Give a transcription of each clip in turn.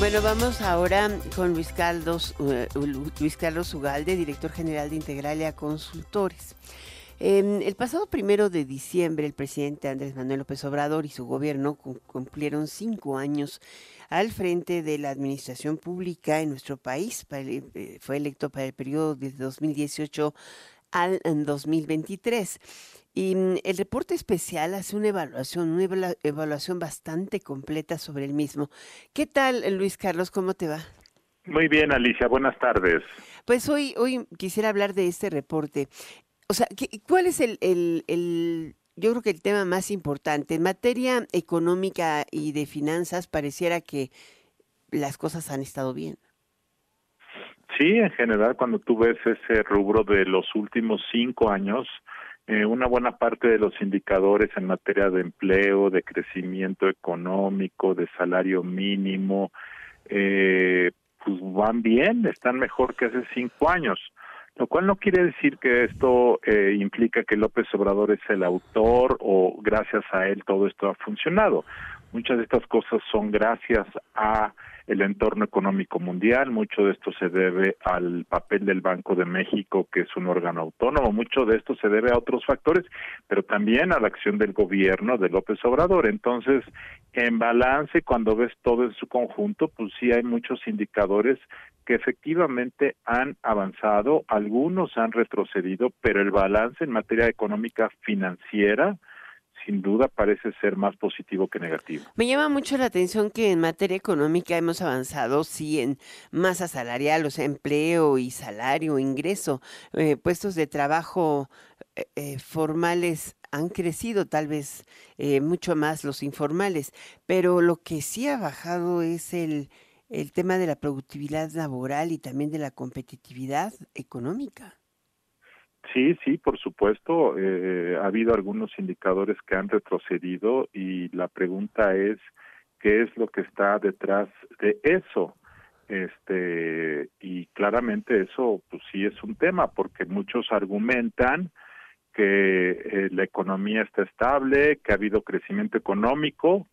Bueno, vamos ahora con Luis Carlos, eh, Luis Carlos Ugalde, director general de Integralia Consultores. Em, el pasado primero de diciembre, el presidente Andrés Manuel López Obrador y su gobierno cumplieron cinco años al frente de la administración pública en nuestro país. Eh, fue electo para el periodo de 2018 al 2023. Y mm, el reporte especial hace una evaluación, una evaluación bastante completa sobre el mismo. ¿Qué tal, Luis Carlos? ¿Cómo te va? Muy bien, Alicia. Buenas tardes. Pues hoy, hoy quisiera hablar de este reporte. O sea, ¿cuál es el, el, el, yo creo que el tema más importante? En materia económica y de finanzas pareciera que las cosas han estado bien. Sí, en general, cuando tú ves ese rubro de los últimos cinco años, eh, una buena parte de los indicadores en materia de empleo, de crecimiento económico, de salario mínimo, eh, pues van bien, están mejor que hace cinco años. Lo cual no quiere decir que esto eh, implica que López Obrador es el autor o gracias a él todo esto ha funcionado. Muchas de estas cosas son gracias a el entorno económico mundial, mucho de esto se debe al papel del Banco de México, que es un órgano autónomo, mucho de esto se debe a otros factores, pero también a la acción del gobierno de López Obrador. Entonces, en balance, cuando ves todo en su conjunto, pues sí hay muchos indicadores que efectivamente han avanzado, algunos han retrocedido, pero el balance en materia económica financiera, sin duda parece ser más positivo que negativo. Me llama mucho la atención que en materia económica hemos avanzado, sí, en masa salarial, o sea, empleo y salario, ingreso, eh, puestos de trabajo eh, eh, formales han crecido tal vez mucho más los informales, pero lo que sí ha bajado es el, el tema de la productividad laboral y también de la competitividad económica. Sí, sí, por supuesto. Eh, ha habido algunos indicadores que han retrocedido y la pregunta es qué es lo que está detrás de eso. Este y claramente eso, pues sí es un tema porque muchos argumentan que eh, la economía está estable, que ha habido crecimiento económico,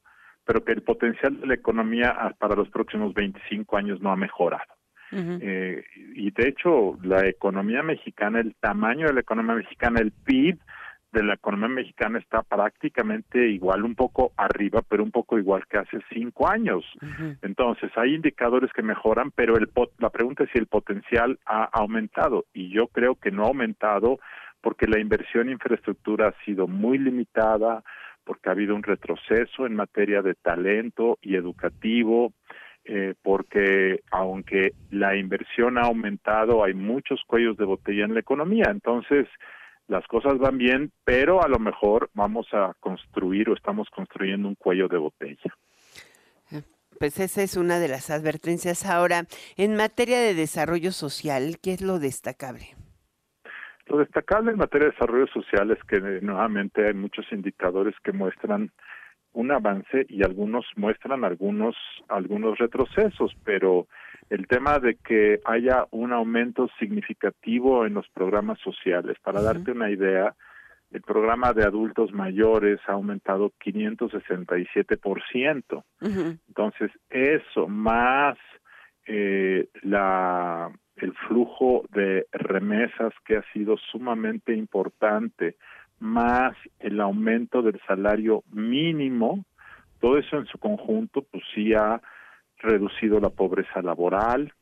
pero que el potencial de la economía para los próximos 25 años no ha mejorado eh, y de hecho, la economía mexicana, el tamaño de la economía mexicana, el PIB de la economía mexicana está prácticamente igual, un poco arriba, pero un poco igual que hace cinco años. Entonces, hay indicadores que mejoran, pero el la pregunta es si el potencial ha aumentado. Y yo creo que no ha aumentado porque la inversión en infraestructura ha sido muy limitada, porque ha habido un retroceso en materia de talento y educativo, eh, porque aunque la inversión ha aumentado, hay muchos cuellos de botella en la economía. Entonces, las cosas van bien, pero a lo mejor vamos a construir o estamos construyendo un cuello de botella. Pues esa es una de las advertencias. Ahora, en materia de desarrollo social, ¿qué es lo destacable? Lo destacable en materia de desarrollo social es que nuevamente hay muchos indicadores que muestran un avance y algunos muestran algunos algunos retrocesos, pero el tema de que haya un aumento significativo en los programas sociales, para darte una idea, el programa de adultos mayores ha aumentado 567%. Entonces, eso más eh, la el flujo de remesas que ha sido sumamente importante, más el aumento del salario mínimo, todo eso en su conjunto, pues sí ha reducido la pobreza laboral,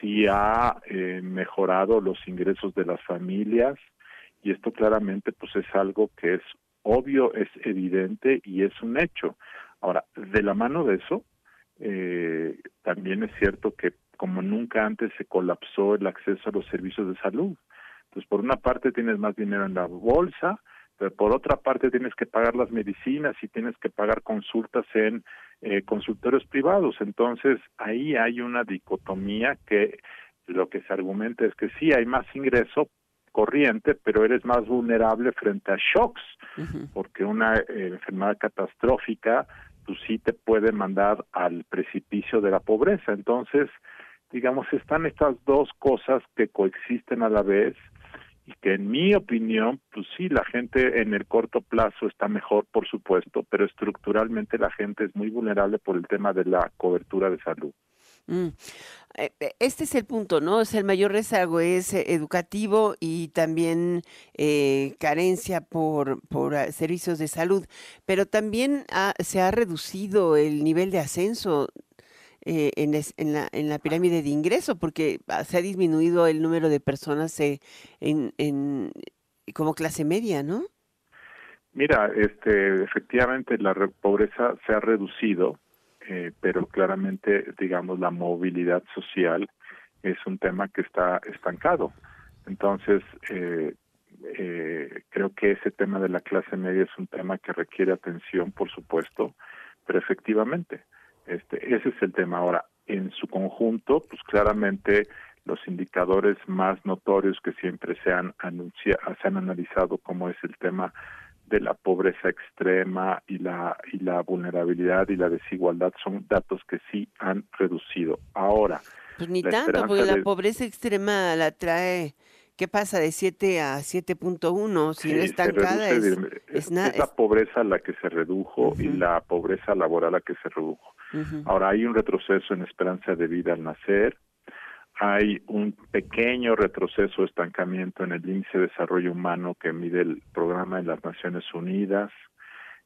sí ha eh, mejorado los ingresos de las familias y esto claramente pues es algo que es obvio, es evidente y es un hecho. Ahora, de la mano de eso, eh, también es cierto que como nunca antes se colapsó el acceso a los servicios de salud. Entonces, por una parte tienes más dinero en la bolsa, pero por otra parte tienes que pagar las medicinas y tienes que pagar consultas en eh, consultorios privados. Entonces, ahí hay una dicotomía que lo que se argumenta es que sí hay más ingreso corriente, pero eres más vulnerable frente a shocks, porque una eh, enfermedad catastrófica pues sí te puede mandar al precipicio de la pobreza. Entonces, digamos, están estas dos cosas que coexisten a la vez y que en mi opinión, pues sí, la gente en el corto plazo está mejor, por supuesto, pero estructuralmente la gente es muy vulnerable por el tema de la cobertura de salud. Mm. Eh, eh, este es el punto, ¿no? Es el mayor rezago, es eh, educativo y también carencia por, por ah, servicios de salud, pero también se ha reducido el nivel de ascenso en, en, la, en la pirámide de ingreso, porque ah, se ha disminuido el número de personas en, en, como clase media, ¿no? Mira, este, efectivamente la pobreza se ha reducido, eh, pero claramente, digamos, la movilidad social es un tema que está estancado. Entonces, eh, eh, creo que ese tema de la clase media es un tema que requiere atención, por supuesto, pero efectivamente, este, ese es el tema. Ahora, en su conjunto, pues claramente los indicadores más notorios que siempre se han, anunciado, se han analizado, como es el tema de la pobreza extrema y la y la vulnerabilidad y la desigualdad son datos que sí han reducido. Ahora, pues ni tanto, porque la pobreza extrema la trae ¿Qué pasa de 7 a 7.1? Si no estancada es, es, es, la pobreza la que se redujo y la pobreza laboral la que se redujo. Ahora hay un retroceso en esperanza de vida al nacer, hay un pequeño retroceso, estancamiento en el índice de desarrollo humano que mide el programa de las Naciones Unidas.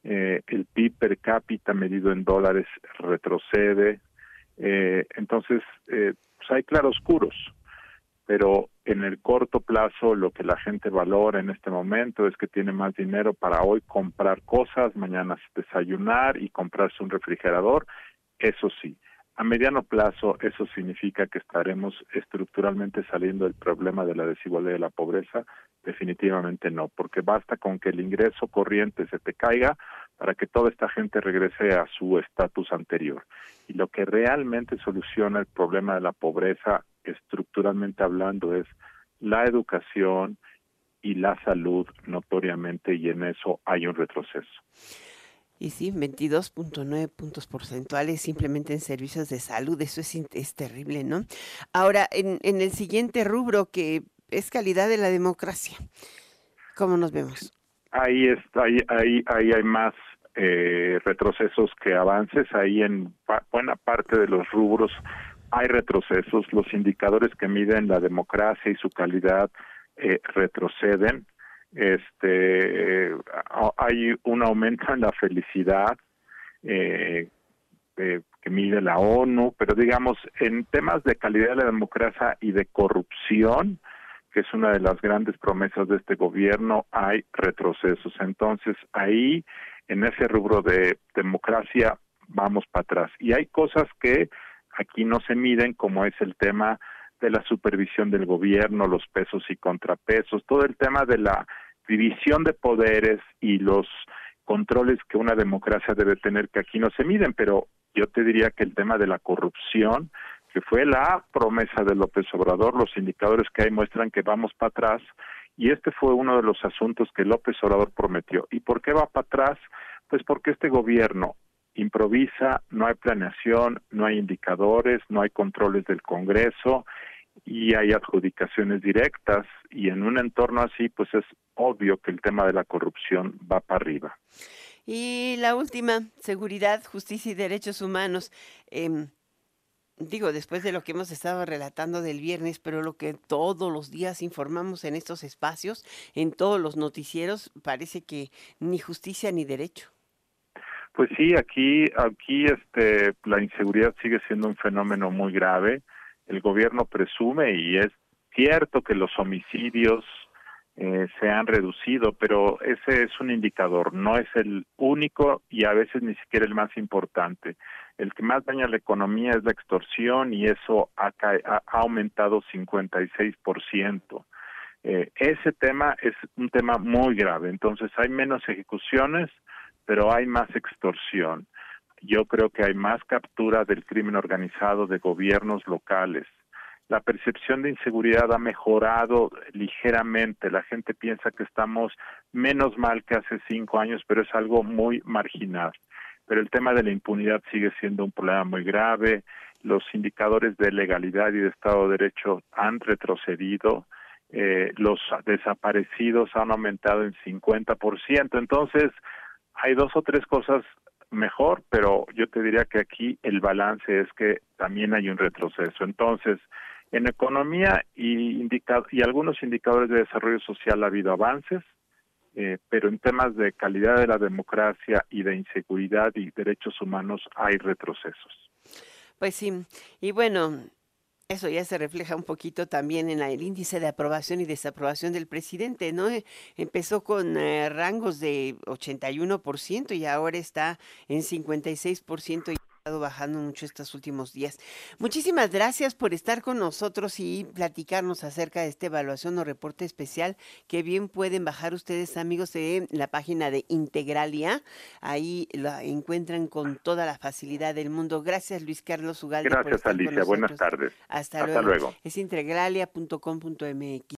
Eh, el PIB per cápita medido en dólares retrocede. Eh, entonces, eh, pues hay claroscuros, pero en el corto plazo lo que la gente valora en este momento es que tiene más dinero para hoy comprar cosas, mañana desayunar y comprarse un refrigerador. Eso sí, a mediano plazo, eso significa que estaremos estructuralmente saliendo del problema de la desigualdad y de la pobreza. Definitivamente no, porque basta con que el ingreso corriente se te caiga para que toda esta gente regrese a su estatus anterior. Y lo que realmente soluciona el problema de la pobreza, estructuralmente hablando, es la educación y la salud notoriamente, y en eso hay un retroceso. Y sí, 22.9 puntos porcentuales simplemente en servicios de salud, eso es, es terrible, ¿no? Ahora, en, en el siguiente rubro que es calidad de la democracia, ¿cómo nos vemos? Ahí, está, ahí, ahí, hay más eh, retrocesos que avances, ahí en buena parte de los rubros hay retrocesos, los indicadores que miden la democracia y su calidad eh, retroceden, este hay un aumento en la felicidad eh, que mide la ONU, pero digamos en temas de calidad de la democracia y de corrupción, que es una de las grandes promesas de este gobierno, hay retrocesos. Entonces ahí en ese rubro de democracia vamos para atrás. Y hay cosas que aquí no se miden, como es el tema de la supervisión del gobierno, los pesos y contrapesos, todo el tema de la división de poderes y los controles que una democracia debe tener que aquí no se miden, pero yo te diría que el tema de la corrupción, que fue la promesa de López Obrador, los indicadores que hay muestran que vamos para atrás y este fue uno de los asuntos que López Obrador prometió. ¿Y por qué va para atrás? Pues porque este gobierno improvisa, no hay planeación, no hay indicadores, no hay controles del Congreso y hay adjudicaciones directas y en un entorno así pues es obvio que el tema de la corrupción va para arriba. Y la última, seguridad, justicia y derechos humanos. Em, digo, después de lo que hemos estado relatando del viernes, pero lo que todos los días informamos en estos espacios, en todos los noticieros, parece que ni justicia ni derecho. Pues sí, aquí, aquí este, la inseguridad sigue siendo un fenómeno muy grave. El gobierno presume y es cierto que los homicidios eh, se han reducido, pero ese es un indicador, no es el único y a veces ni siquiera el más importante. El que más daña la economía es la extorsión y eso ha, ha aumentado 56%. Eh, ese tema es un tema muy grave, entonces hay menos ejecuciones, pero hay más extorsión. Yo creo que hay más captura del crimen organizado de gobiernos locales. La percepción de inseguridad ha mejorado ligeramente. La gente piensa que estamos menos mal que hace cinco años, pero es algo muy marginal. Pero el tema de la impunidad sigue siendo un problema muy grave. Los indicadores de legalidad y de Estado de Derecho han retrocedido. Eh, los desaparecidos han aumentado en 50%. Entonces, hay dos o tres cosas mejor, pero yo te diría que aquí el balance es que también hay un retroceso. Entonces, en economía y, y algunos indicadores de desarrollo social ha habido avances, eh, pero en temas de calidad de la democracia y de inseguridad y derechos humanos hay retrocesos. Pues sí, y bueno, eso ya se refleja un poquito también en el índice de aprobación y desaprobación del presidente, ¿no? Eh, empezó con eh, rangos de 81% y ahora está en 56% bajando mucho estos últimos días. Muchísimas gracias por estar con nosotros y platicarnos acerca de esta evaluación o reporte especial que bien pueden bajar ustedes amigos de la página de Integralia. Ahí la encuentran con toda la facilidad del mundo. Gracias Luis Carlos Ugalde. Gracias Alicia, buenas tardes. Hasta, luego. luego. Es integralia.com.mx.